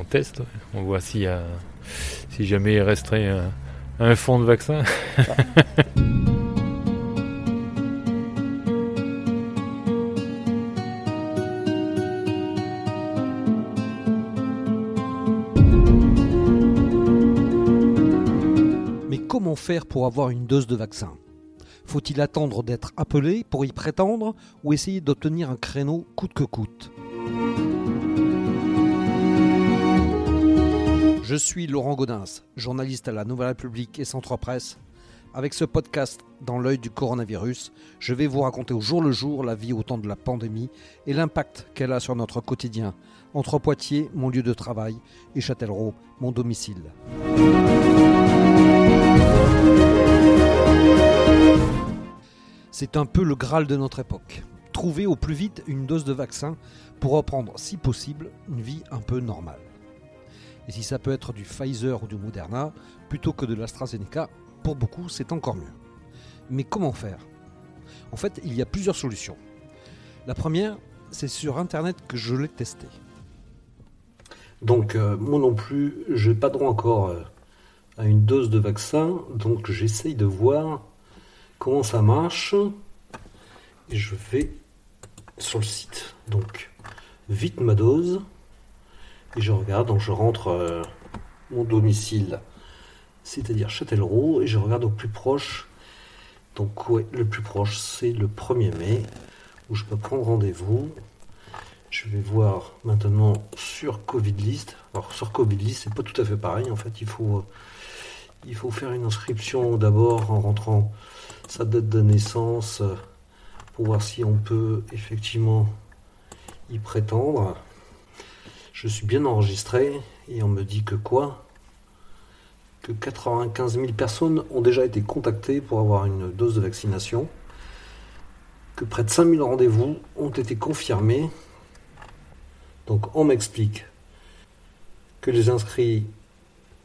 on teste, on voit y a, si jamais il resterait un fond de vaccin. Mais comment faire pour avoir une dose de vaccin? Faut-il attendre d'être appelé pour y prétendre ou essayer d'obtenir un créneau coûte que coûte? Je suis Laurent Gaudens, journaliste à la Nouvelle République et Centre Presse. Avec ce podcast dans l'œil du coronavirus, je vais vous raconter au jour le jour la vie au temps de la pandémie et l'impact qu'elle a sur notre quotidien, entre Poitiers, mon lieu de travail, et Châtellerault, mon domicile. C'est un peu le Graal de notre époque. Trouver au plus vite une dose de vaccin pour reprendre, si possible, une vie un peu normale. Et si ça peut être du Pfizer ou du Moderna, plutôt que de l'AstraZeneca, pour beaucoup, c'est encore mieux. Mais comment faire? En fait, il y a plusieurs solutions. La première, c'est sur Internet que je l'ai testé. Donc, euh, moi non plus, je n'ai pas droit encore euh, à une dose de vaccin, donc j'essaye de voir comment ça marche. Et je vais sur le site. Donc, vite ma dose. Et je regarde, donc je rentre euh, mon domicile, c'est-à-dire Châtellerault, et je regarde au plus proche. Donc, ouais, le plus proche, c'est le 1er mai, où je peux prendre rendez-vous. Je vais voir maintenant sur Covid List. Alors sur Covid List, c'est pas tout à fait pareil. En fait, il faut, euh, il faut faire une inscription d'abord en rentrant sa date de naissance euh, pour voir si on peut effectivement y prétendre. Je suis bien enregistré et on me dit que quoi? Que 95 000 personnes ont déjà été contactées pour avoir une dose de vaccination. Que près de 5 000 rendez-vous ont été confirmés donc on m'explique que les inscrits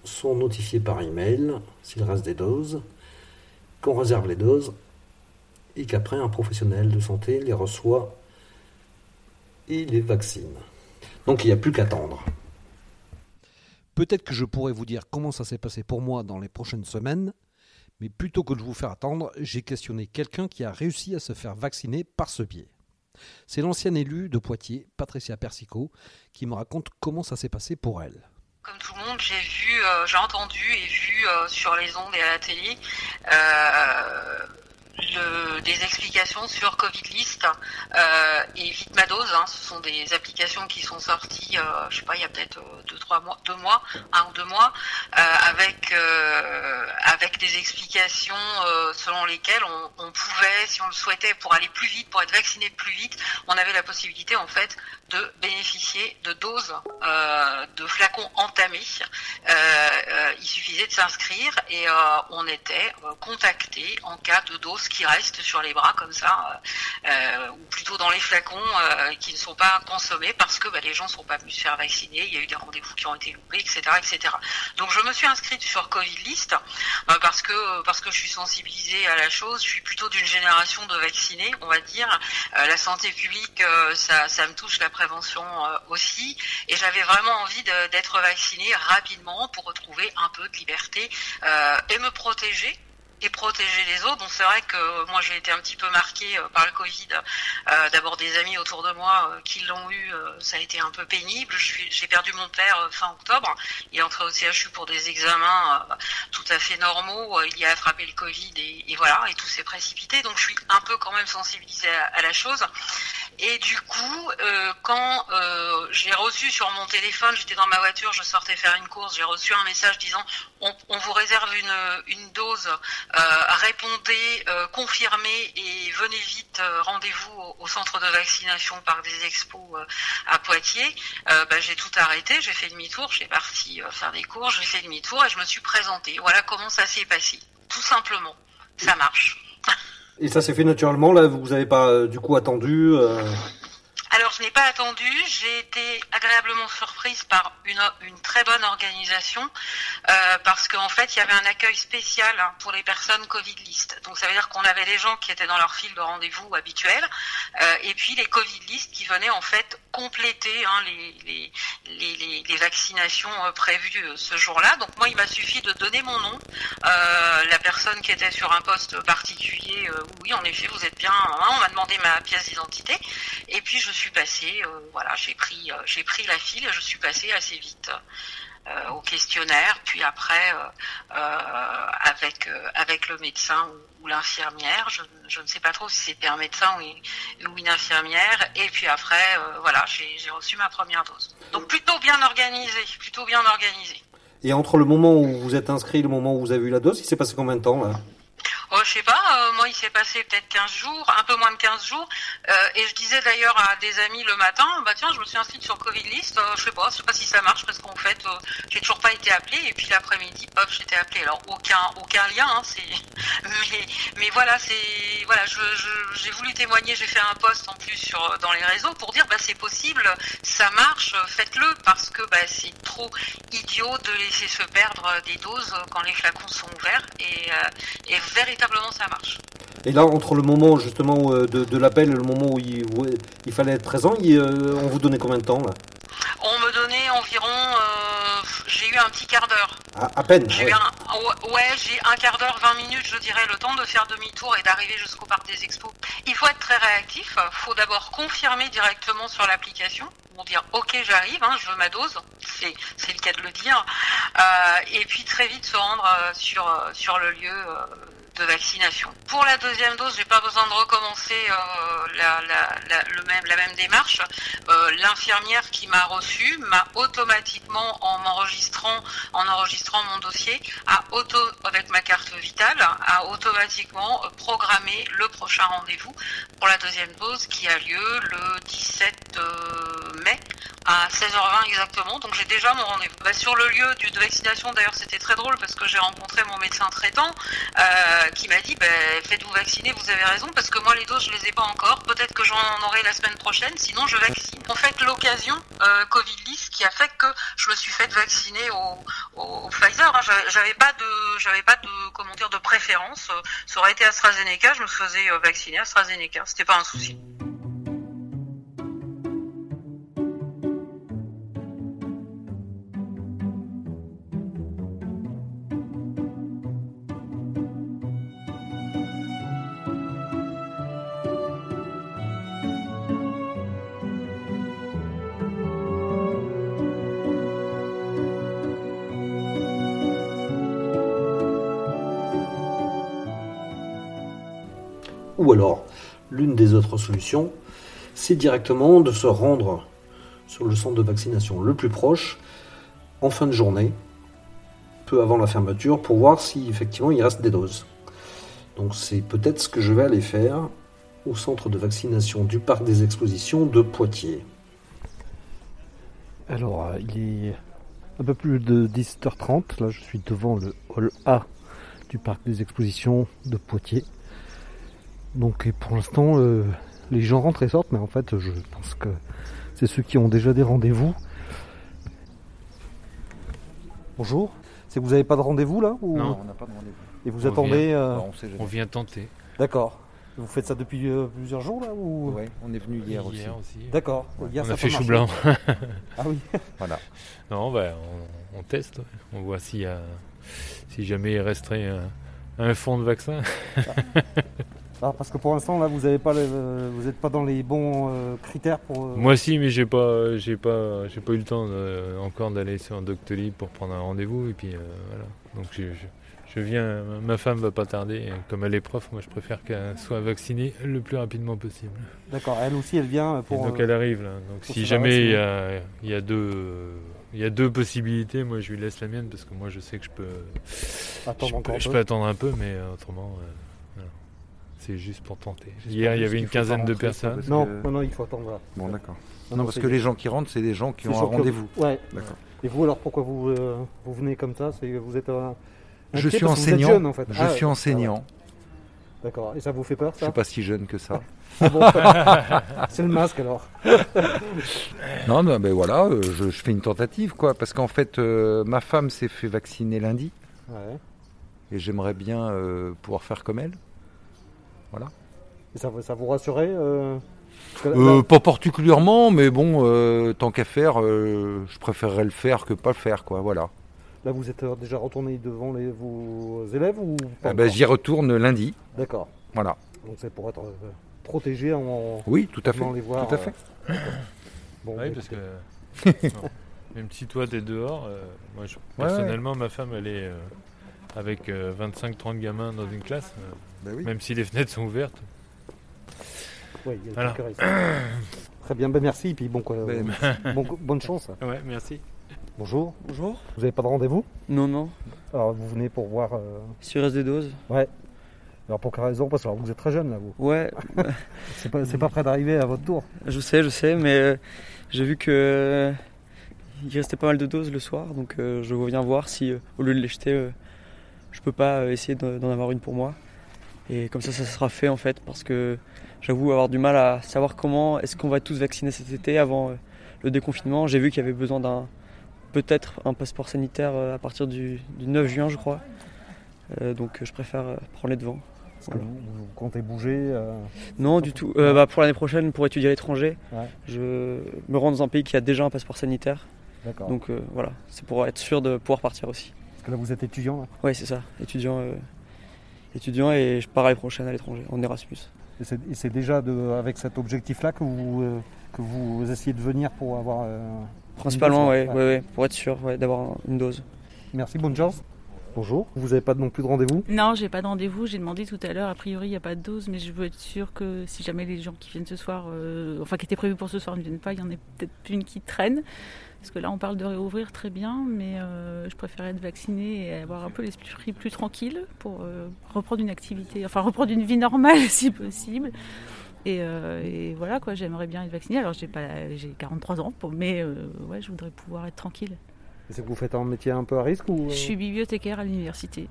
sont notifiés par email s'il reste des doses, qu'on réserve les doses et qu'après un professionnel de santé les reçoit et les vaccine. Donc il n'y a plus qu'à attendre. Peut-être que je pourrais vous dire comment ça s'est passé pour moi dans les prochaines semaines, mais plutôt que de vous faire attendre, j'ai questionné quelqu'un qui a réussi à se faire vacciner par ce biais. C'est l'ancienne élue de Poitiers, Patricia Persico, qui me raconte comment ça s'est passé pour elle. Comme tout le monde, j'ai vu, euh, j'ai entendu et vu euh, sur les ondes et à la télé euh, des explications sur Covid List euh, et Vite ma dose. hein. ce sont des applications qui sont sorties, euh, je sais pas, il y a peut-être euh, deux, trois mois, deux mois, un ou deux mois, euh, avec euh, avec des explications selon lesquelles on, on pouvait, si on le souhaitait, pour aller plus vite, pour être vacciné plus vite, on avait la possibilité en fait de bénéficier de doses de flacons entamés. Il suffisait de s'inscrire et on était contacté en cas de qui restent sur les bras comme ça, euh, euh, ou plutôt dans les flacons euh, qui ne sont pas consommés parce que bah, les gens ne sont pas venus se faire vacciner, il y a eu des rendez-vous qui ont été loupés, etc., etc. Donc je me suis inscrite sur Covid List parce que parce que je suis sensibilisée à la chose, je suis plutôt d'une génération de vaccinés, on va dire. La santé publique, ça, me touche, la prévention aussi. Et j'avais vraiment envie d'être vaccinée rapidement pour retrouver un peu de liberté et me protéger et protéger les autres. Bon, c'est vrai que moi j'ai été un petit peu marquée euh, par le Covid. Euh, D'abord des amis autour de moi euh, qui l'ont eu, euh, ça a été un peu pénible. J'ai perdu mon père euh, fin octobre. Il est entré au CHU pour des examens euh, tout à fait normaux. Euh, Il y a attrapé le Covid et, voilà, et tout s'est précipité. Donc je suis un peu quand même sensibilisée à, la chose. Et du coup, euh, quand euh, j'ai reçu sur mon téléphone, j'étais dans ma voiture, je sortais faire une course, j'ai reçu un message disant on, vous réserve une, dose, euh, répondez, euh, confirmez et venez vite, euh, rendez-vous au, au centre de vaccination par des expos euh, à Poitiers. Euh, bah, j'ai tout arrêté, j'ai fait demi-tour, j'ai parti euh, faire des cours, j'ai fait demi-tour et je me suis présentée. Voilà comment ça s'est passé, tout simplement. Ça marche. Et ça s'est fait naturellement, là, vous n'avez pas euh, du coup attendu euh, Alors, je n'ai pas attendu. J'ai été agréablement surprise par une, très bonne organisation euh, parce qu'en fait, il y avait un accueil spécial hein, pour les personnes Covid list. Donc, ça veut dire qu'on avait les gens qui étaient dans leur file de rendez-vous habituel euh, et puis les Covid list qui venaient en fait compléter hein, les, vaccinations euh, prévues ce jour-là. Donc, moi, il m'a suffi de donner mon nom, la personne qui était sur un poste particulier. Oui, en effet, vous êtes bien. Hein, on m'a demandé ma pièce d'identité et puis je suis passée. voilà, j'ai pris, j'ai pris la file et je suis passée assez vite. Euh, au questionnaire, puis après euh, euh, avec avec le médecin ou, l'infirmière. Je, je, ne sais pas trop si c'était un médecin ou, ou, une infirmière. Et puis après, voilà, j'ai reçu ma première dose. Donc plutôt bien organisé, plutôt bien organisé. Et entre le moment où vous êtes inscrit et le moment où vous avez eu la dose, il s'est passé combien de temps là? Oh, je sais pas, euh, moi il s'est passé peut-être 15 jours, un peu moins de 15 jours, euh, et je disais d'ailleurs à des amis le matin, bah tiens, je me suis inscrite sur Covid List, je sais pas, je sais pas si ça marche parce qu'en fait, j'ai toujours pas été appelée, et puis l'après-midi, hop, j'étais appelée. Alors aucun aucun lien, hein, mais mais voilà, c'est voilà, j'ai voulu témoigner, j'ai fait un post en plus sur dans les réseaux pour dire bah c'est possible, ça marche, faites-le parce que bah c'est trop idiot de laisser se perdre des doses quand les flacons sont ouverts et, et ça marche. Et là, entre le moment justement euh, de, de l'appel et le moment où il, où il fallait être présent, il, euh, on vous donnait combien de temps là? On me donnait environ, euh, j'ai eu un petit quart d'heure. Ah, à peine j'ai ouais. eu un, ouais, j'ai un quart d'heure, 20 minutes, je dirais, le temps de faire demi-tour et d'arriver jusqu'au parc des expos. Il faut être très réactif, il faut d'abord confirmer directement sur l'application, pour dire ok j'arrive, hein, je veux ma dose, c'est, c'est le cas de le dire, euh, et puis très vite se rendre euh, sur, sur le lieu de vaccination. Pour la deuxième dose, j'ai pas besoin de recommencer euh, la, la, la, le même, la même démarche. Euh, l'infirmière qui m'a reçu m'a automatiquement, en m'enregistrant, en enregistrant mon dossier, a auto, avec ma carte vitale, a automatiquement programmé le prochain rendez-vous pour la deuxième dose qui a lieu le 17 mai à 16h20 exactement. Donc j'ai déjà mon rendez-vous. Bah, sur le lieu de vaccination, d'ailleurs, c'était très drôle parce que j'ai rencontré mon médecin traitant. Euh, qui m'a dit bah, faites-vous vacciner, vous avez raison, parce que moi les doses je les ai pas encore, peut-être que j'en aurai la semaine prochaine, sinon je vaccine. En fait l'occasion euh, Covid list qui a fait que je me suis fait vacciner au, au, au Pfizer. Hein. J'avais pas de j'avais pas de comment dire de préférence. Ça aurait été AstraZeneca, je me faisais vacciner AstraZeneca, c'était pas un souci. Ou alors, l'une des autres solutions, c'est directement de se rendre sur le centre de vaccination le plus proche en fin de journée, peu avant la fermeture, pour voir si effectivement il reste des doses. Donc c'est peut-être ce que je vais aller faire au centre de vaccination du parc des expositions de Poitiers. Alors, il est un peu plus de 17h30. Là, je suis devant le hall A du parc des expositions de Poitiers. Donc pour l'instant, euh, les gens rentrent et sortent, mais en fait, je pense que c'est ceux qui ont déjà des rendez-vous. Bonjour. C'est que vous n'avez pas de rendez-vous là ou... Non. on n'a pas de rendez-vous. Et vous On attendez vient. euh, Bah, on sait jamais. On vient tenter. D'accord. Vous faites ça depuis euh, plusieurs jours là ou? Ouais, on est venu hier, aussi. aussi. D'accord. Hier, On ça a fait chou blanc. Ah oui. Voilà. non, bah, on, on teste. ouais. On voit a, si jamais il resterait un, un fond de vaccin. Ah, parce que pour l'instant là, vous avez pas, le- vous n'êtes pas dans les bons euh, critères pour. euh, Moi aussi, mais j'ai pas, j'ai pas, j'ai pas eu le temps de- encore d'aller sur un Doctolib pour prendre un rendez-vous et puis euh, voilà. Donc je, je, je viens, ma femme va pas tarder. et Comme elle est prof, moi je préfère qu'elle soit vaccinée le plus rapidement possible. D'accord. Elle aussi, elle vient Et pour. donc euh, elle arrive là. Donc si jamais il y a, il y a deux, il y a deux possibilités, moi je lui laisse la mienne parce que moi je sais que je peux, attendre je, encore peux, un je peu. peux attendre un peu, mais euh, autrement, euh. C'est juste pour tenter. Hier il y avait une quinzaine de personnes. Non, que- non, non, il faut attendre. Bon, d'accord. Non, Non, parce que les gens qui rentrent, c'est des gens qui ont un rendez-vous. Ouais. D'accord. Et vous alors, pourquoi vous euh, vous venez comme ça? C'est que vous êtes un. Je inquiet suis enseignant. jeune, en fait. Je Ah, suis ouais. enseignant. D'accord. Et ça vous fait peur Je ça? suis pas si jeune que ça. Ah bon C'est le masque alors. Non, non, ben voilà, euh, je, je fais une tentative, quoi. Parce qu'en fait, euh, ma femme s'est fait vacciner lundi Ouais. et j'aimerais bien euh, pouvoir faire comme elle. Et ça, vous- ça vous rassurait euh, là- Euh, pas particulièrement, mais bon, euh, tant qu'à faire, euh, je préférerais le faire que pas le faire, quoi. Voilà. Là, vous êtes déjà retourné devant les, vos élèves ou pas Ah ben, J'y retourne lundi. D'accord. Voilà. Donc c'est pour être protégé en Oui, tout à fait. les voir. Tout à fait. euh, Bon, Oui, parce que même si toi t'es dehors, euh, moi je- Ouais, personnellement ma femme elle est euh, avec 25-30 gamins dans une classe, euh, Ben oui. même si les fenêtres sont ouvertes. Oui, il y a risques. Très bien, ben merci. Puis bon, quoi, Ben, euh, bon- bonne chance. Ouais, merci. Bonjour. Bonjour. Vous n'avez pas de rendez-vous? Non, non. Alors vous venez pour voir. euh, Sur reste des doses Alors pour quelle raison? Parce que alors, vous êtes très jeune là, vous. Ouais, C'est pas, c'est pas près d'arriver à votre tour. je sais, je sais, mais euh, j'ai vu que euh, il restait pas mal de doses le soir, donc euh, je reviens voir si, euh, au lieu de les jeter, euh, je peux pas euh, essayer de- d'en avoir une pour moi. Et comme ça, ça sera fait en fait, parce que j'avoue avoir du mal à savoir comment est-ce qu'on va tous vacciner cet été avant euh, le déconfinement. J'ai vu qu'il y avait besoin d'un peut-être un passeport sanitaire euh, à partir du, du 9 juin, je crois. Euh, donc je préfère prendre les devants. Est-ce que vous, vous comptez bouger euh, Non, du tout. Euh, bah, pour l'année prochaine, pour étudier à l'étranger, Ouais. je me rends dans un pays qui a déjà un passeport sanitaire. D'accord. Donc voilà, c'est pour être sûr de pouvoir partir aussi. Que là vous êtes étudiant là. Ouais, c'est ça, étudiant, euh, étudiant et je pars l'année prochaine à l'étranger, en Erasmus. Et c'est, déjà de, avec cet objectif-là que vous, euh, que vous essayez de venir pour avoir. euh, Principalement, dose, ouais, ouais. ouais, ouais, pour être sûr d'avoir un- une dose. Merci, bonne chance. Bonjour. Vous n'avez pas non plus de rendez-vous? Non, j'ai pas de rendez-vous. J'ai demandé tout à l'heure. A priori, il n'y a pas de dose, mais je veux être sûre que si jamais les gens qui viennent ce soir, euh, enfin qui étaient prévus pour ce soir, ne viennent pas, il y en a peut-être une qui traîne. Parce que là, on parle de réouvrir très bien, mais euh, je préférais être vaccinée et avoir un peu l'esprit plus tranquille pour euh, reprendre une activité, enfin reprendre une vie normale si possible. Et, voilà quoi, j'aimerais bien être vaccinée. Alors j'ai pas, j'ai 43 ans, mais ouais, je voudrais pouvoir être tranquille. C'est que vous faites un métier un peu à risque ou euh, Je suis bibliothécaire à l'université.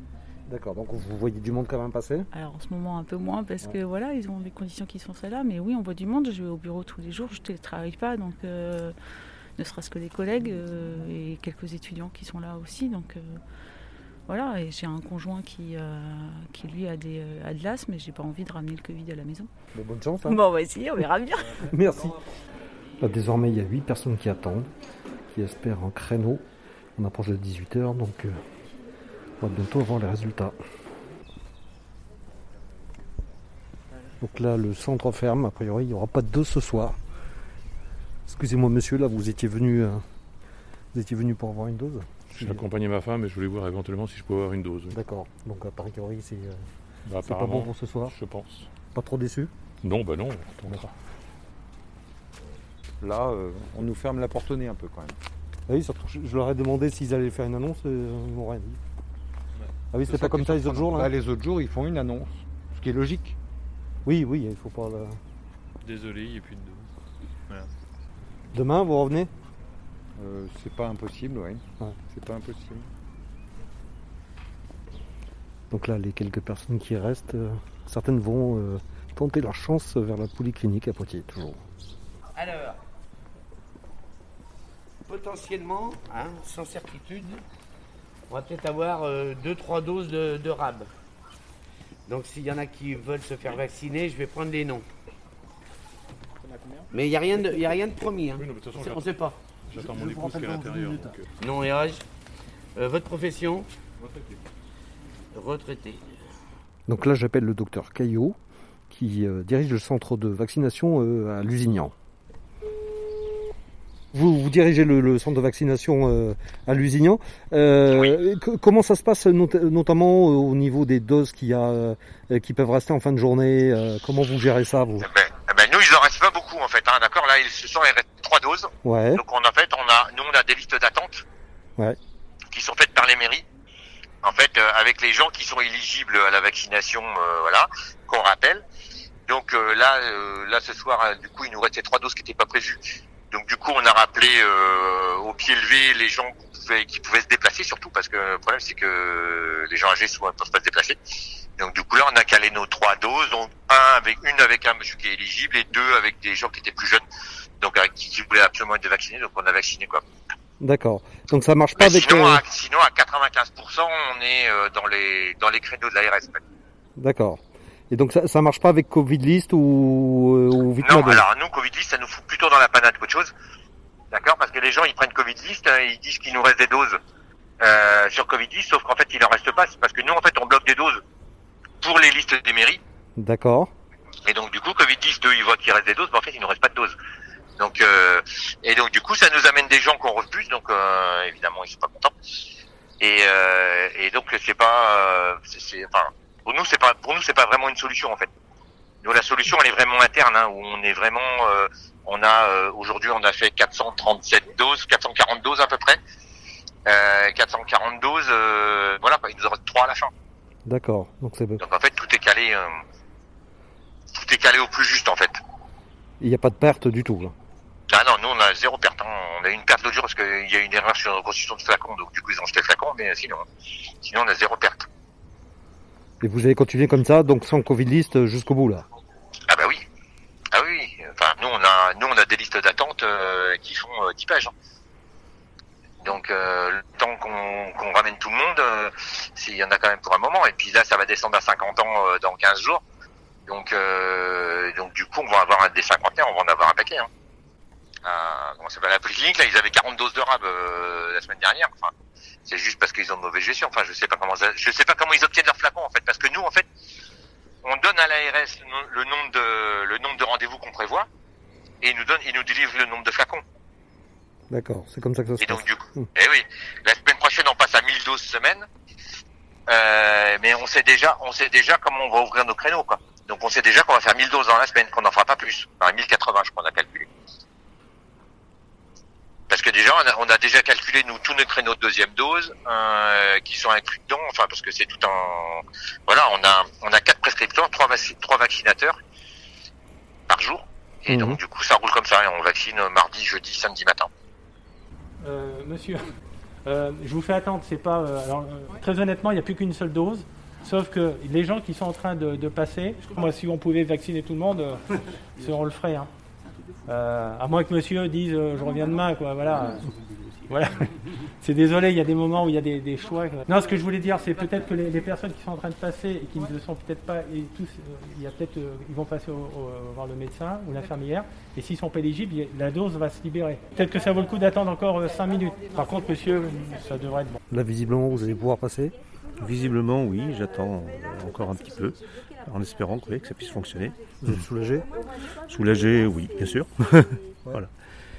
D'accord, donc vous voyez du monde quand même passer Alors en ce moment un peu moins parce que voilà, ils ont des conditions qui sont celles-là. Mais oui, on voit du monde. Je vais au bureau tous les jours, je ne télétravaille pas. Donc euh, ne serait-ce que les collègues euh, et quelques étudiants qui sont là aussi. Donc euh, voilà, et j'ai un conjoint qui, euh, qui lui a, des, euh, a de l'asthme, mais j'ai pas envie de ramener le Covid à la maison. Mais Bonne chance. hein. Bon, on va essayer, on verra bien. Merci. Là, désormais, il y a 8 personnes qui attendent, qui espèrent un créneau. On approche de 18h, donc euh, on va bientôt avoir les résultats. Donc là, le centre ferme. A priori, il n'y aura pas de dose ce soir. Excusez-moi, monsieur, là, vous étiez venu, euh, vous étiez venu pour avoir une dose J'ai accompagné ma femme et je voulais voir éventuellement si je pouvais avoir une dose. oui. D'accord. Donc, a priori, c'est euh, Bah, c'est pas bon pour ce soir. je pense. Pas trop déçu? Non, bah non, on retournera. Là, euh, on nous ferme la porte au nez un peu quand même. Ah Oui, surtout, je, je leur ai demandé s'ils allaient faire une annonce, euh, ils m'ont rien dit. Ah oui, c'était pas comme ça les autres jours, là Bah, Les autres jours, ils font une annonce, ce qui est logique. Oui, oui, il faut pas. Désolé, il n'y a plus de dose. Demain, vous revenez? Euh, c'est pas impossible, oui. Ouais. C'est pas impossible. Donc là, les quelques personnes qui restent, euh, certaines vont euh, tenter leur chance vers la polyclinique à Poitiers, toujours. Alors, potentiellement, hein, sans certitude, on va peut-être avoir 2-3 doses de, de rab. Donc s'il y en a qui veulent se faire vacciner, je vais prendre les noms. Mais il n'y a, rien de- il y a rien de promis. hein. Oui, non, mais de toute façon, C'est- On ne sait pas. j'attends mon épouse qui est à l'intérieur. donc, euh, Nom et âge. Euh, votre profession Retraité. Donc là, j'appelle le docteur Caillot, qui euh, dirige le centre de vaccination euh, à Lusignan. Vous, vous dirigez le, le centre de vaccination euh, à Lusignan. Euh, co- Comment ça se passe, not- notamment euh, au niveau des doses qu'il y a, euh, qui peuvent rester en fin de journée euh, Comment vous gérez ça, vous? Eh ben, eh ben, nous, il en reste pas beaucoup en fait. Hein, D'accord, là, ce soir, il reste trois doses. Ouais, Donc, on a fait, on a, nous, on a des listes d'attente Ouais. qui sont faites par les mairies. En fait, euh, avec les gens qui sont éligibles à la vaccination, euh, voilà, qu'on rappelle. Donc euh, là, euh, là ce soir, du coup, il nous restait trois doses qui n'étaient pas prévues. Donc du coup, on a rappelé euh, au pied levé les gens qui pouvaient, qui pouvaient se déplacer, surtout parce que le problème c'est que les gens âgés souvent ne peuvent pas se déplacer. Donc du coup là, on a calé nos trois doses, donc un avec une avec un monsieur qui est éligible et deux avec des gens qui étaient plus jeunes, donc avec qui, qui voulaient absolument être vaccinés, donc on a vacciné quoi. D'accord. Donc ça marche pas Mais avec. sinon, euh, à, sinon à 95%, on est euh, dans les dans les créneaux de l'ARS. D'accord. Et donc ça, ça marche pas avec Covid List ou, euh, ou Non, Vitmado alors nous, Covid list, ça nous fout plutôt dans la panade qu'autre chose. D'accord? Parce que les gens, ils prennent Covid list, hein, ils disent qu'il nous reste des doses euh, sur Covid list, sauf qu'en fait, il en reste pas. C'est parce que nous, en fait, on bloque des doses pour les listes des mairies. D'accord. Et donc, du coup, Covid list, eux, ils voient qu'il reste des doses, mais en fait, il nous reste pas de doses. Donc, euh, et donc, du coup, ça nous amène des gens qu'on refuse. Donc, euh, évidemment, ils sont pas contents. Et, euh, et donc, c'est pas, euh, c'est, enfin, pour nous, c'est pas, pour nous, c'est pas vraiment une solution en fait. Nous, la solution, elle est vraiment interne, hein, où on est vraiment, euh, on a euh, aujourd'hui, on a fait 437 doses, 440 doses à peu près. Euh, 440 doses, euh, voilà, quoi, il nous en reste trois à la fin. D'accord. Donc c'est. Donc en fait, tout est calé, euh, tout est calé au plus juste en fait. Il n'y a pas de perte du tout. Là. Ah non, nous on a zéro perte. hein. On a eu une perte l'autre jour parce qu'il y a eu une erreur sur la reconstitution de flacon, donc du coup ils ont jeté le flacon, mais sinon, sinon on a zéro perte. Et vous avez continué comme ça, donc sans Covid List euh, jusqu'au bout là. Ah bah oui. Ah oui. Enfin, nous on a, nous on a des listes d'attente euh, qui font euh, 10 pages. hein. Donc euh, le temps qu'on ramène tout le monde, euh, c'est- il y en a quand même pour un moment. Et puis là, ça va descendre à 50 ans dans 15 jours. Donc donc du coup, on va avoir un des cinquantaires, on va en avoir un paquet. Hein. À, comment ça s'appelle, la polyclinique, là, ils avaient 40 doses de rab euh, la semaine dernière. Enfin, c'est juste parce qu'ils ont de mauvaise gestion. Enfin, je sais pas comment ça- je sais pas comment ils obtiennent leurs flacons en fait, parce que nous, en fait, on donne à l'ARS le, nom- le nombre de le nombre de rendez-vous qu'on prévoit et ils nous donne, ils nous délivrent le nombre de flacons. D'accord. C'est comme ça que ça se Et passe. donc du coup, Hmm. eh oui, la semaine prochaine on passe à 1000 doses semaine. Euh, mais on sait déjà, on sait déjà comment on va ouvrir nos créneaux quoi. Donc on sait déjà qu'on va faire 1000 doses dans la semaine, qu'on n'en fera pas plus. Enfin 1080 je crois on a calculé. Parce que déjà on a, on a déjà calculé nous tous nos créneaux de deuxième dose euh, qui sont inclus dedans. Enfin parce que c'est tout un voilà on a on a quatre prescripteurs, trois, vac- trois vaccinateurs par jour. Et Mhm. donc du coup ça roule comme ça et on vaccine mardi, jeudi, samedi matin. Euh, monsieur, euh, je vous fais attendre. C'est pas. euh, alors, euh, très honnêtement, il n'y a plus qu'une seule dose. Sauf que les gens qui sont en train de, de passer, moi, si on pouvait vacciner tout le monde, on le ferait. hein. Euh, à moins que monsieur dise euh, je reviens demain, quoi. Voilà. Voilà. C'est désolé, il y a des moments où il y a des, des choix. Non, ce que je voulais dire, c'est peut-être que les, les personnes qui sont en train de passer et qui ne le sont peut-être pas, et tous, euh, il y a peut-être, euh, ils vont passer au- au- voir le médecin ou l'infirmière, et s'ils sont pas éligibles, la dose va se libérer. Peut-être que ça vaut le coup d'attendre encore 5 minutes. Par contre, monsieur, ça devrait être bon. Là, visiblement, vous allez pouvoir passer. Visiblement, oui, j'attends encore un petit peu, en espérant que, oui, que ça puisse fonctionner. Vous êtes soulagé? Soulagé, oui, bien sûr. voilà.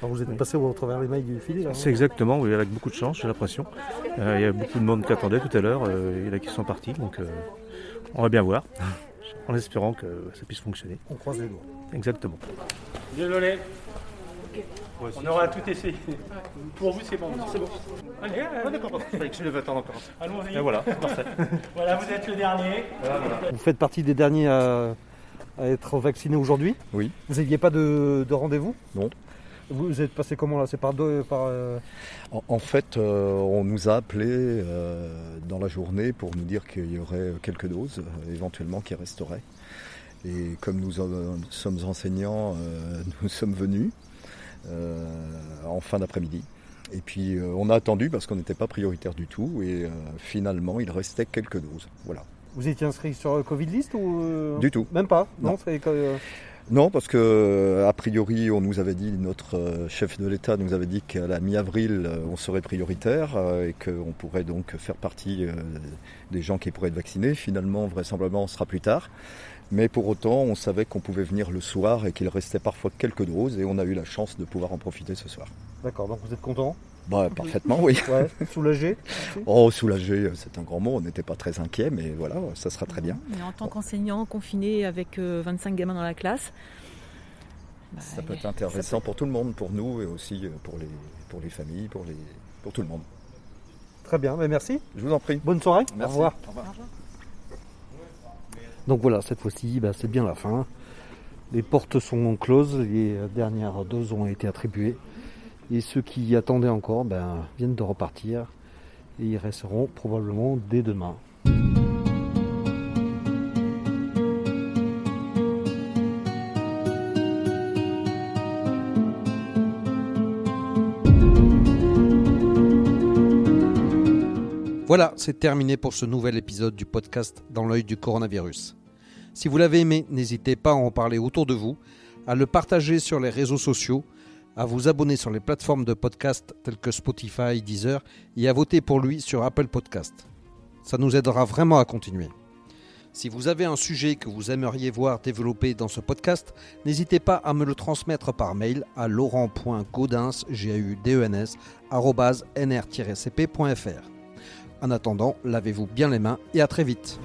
Alors, vous êtes passé au travers les mailles du filet là, hein C'est exactement, oui, avec beaucoup de chance, j'ai l'impression. Euh, il y a beaucoup de monde qui attendait tout à l'heure, euh, il y en a qui sont partis, donc euh, on va bien voir, en espérant que ça puisse fonctionner. On croise les doigts. Exactement. Désolé. On aura tout essayé. Pour vous, c'est bon. C'est bon. Allez, allez. fallait que je devais attendre encore. Allons-y. Et voilà, parfait. Voilà, vous êtes le dernier. Vous faites partie des derniers à, à être vaccinés aujourd'hui Oui. Vous n'aviez pas de, de rendez-vous Non. Vous êtes passé comment là? C'est par deux par, euh, En, en fait, euh, on nous a appelés euh, dans la journée pour nous dire qu'il y aurait quelques doses, euh, éventuellement, qui resteraient. Et comme nous euh, sommes enseignants, euh, nous sommes venus en fin d'après-midi. Et puis euh, on a attendu parce qu'on n'était pas prioritaire du tout. Et euh, finalement, il restait quelques doses. Voilà. Vous étiez inscrit sur euh, Covid List ou euh, Du tout. Même pas? Non, Non. Non, parce que euh, a priori, on nous avait dit, notre euh, chef de l'État nous avait dit qu'à la mi-avril, euh, on serait prioritaire et qu'on pourrait donc faire partie des gens qui pourraient être vaccinés. Finalement, vraisemblablement, on sera plus tard. Mais pour autant, on savait qu'on pouvait venir le soir et qu'il restait parfois quelques doses et on a eu la chance de pouvoir en profiter ce soir. D'accord, donc vous êtes content? Bah, parfaitement, oui. Ouais, soulagé Oh, soulagé, c'est un grand mot. On n'était pas très inquiet, mais voilà, ça sera très bien. Mais en tant qu'enseignant confiné avec euh, 25 gamins dans la classe, bah, Ça peut être intéressant pour tout le monde, pour nous et aussi euh, pour les, pour les familles, pour, les, pour tout le monde. Très bien, mais merci. Je vous en prie. Bonne soirée. Merci. Au revoir. Au revoir. Donc voilà, cette fois-ci, bah, c'est bien la fin. Les portes sont closes, les dernières doses ont été attribuées. Et ceux qui y attendaient encore ben, viennent de repartir et ils resteront probablement dès demain. Voilà, c'est terminé pour ce nouvel épisode du podcast Dans l'œil du coronavirus. Si vous l'avez aimé, n'hésitez pas à en parler autour de vous, à le partager sur les réseaux sociaux à vous abonner sur les plateformes de podcast telles que Spotify, Deezer et à voter pour lui sur Apple Podcast. Ça nous aidera vraiment à continuer. Si vous avez un sujet que vous aimeriez voir développé dans ce podcast, n'hésitez pas à me le transmettre par mail à laurent.gaudens, G-A-U-D-E-N-S, arobase nr-cp.fr. En attendant, lavez-vous bien les mains et à très vite.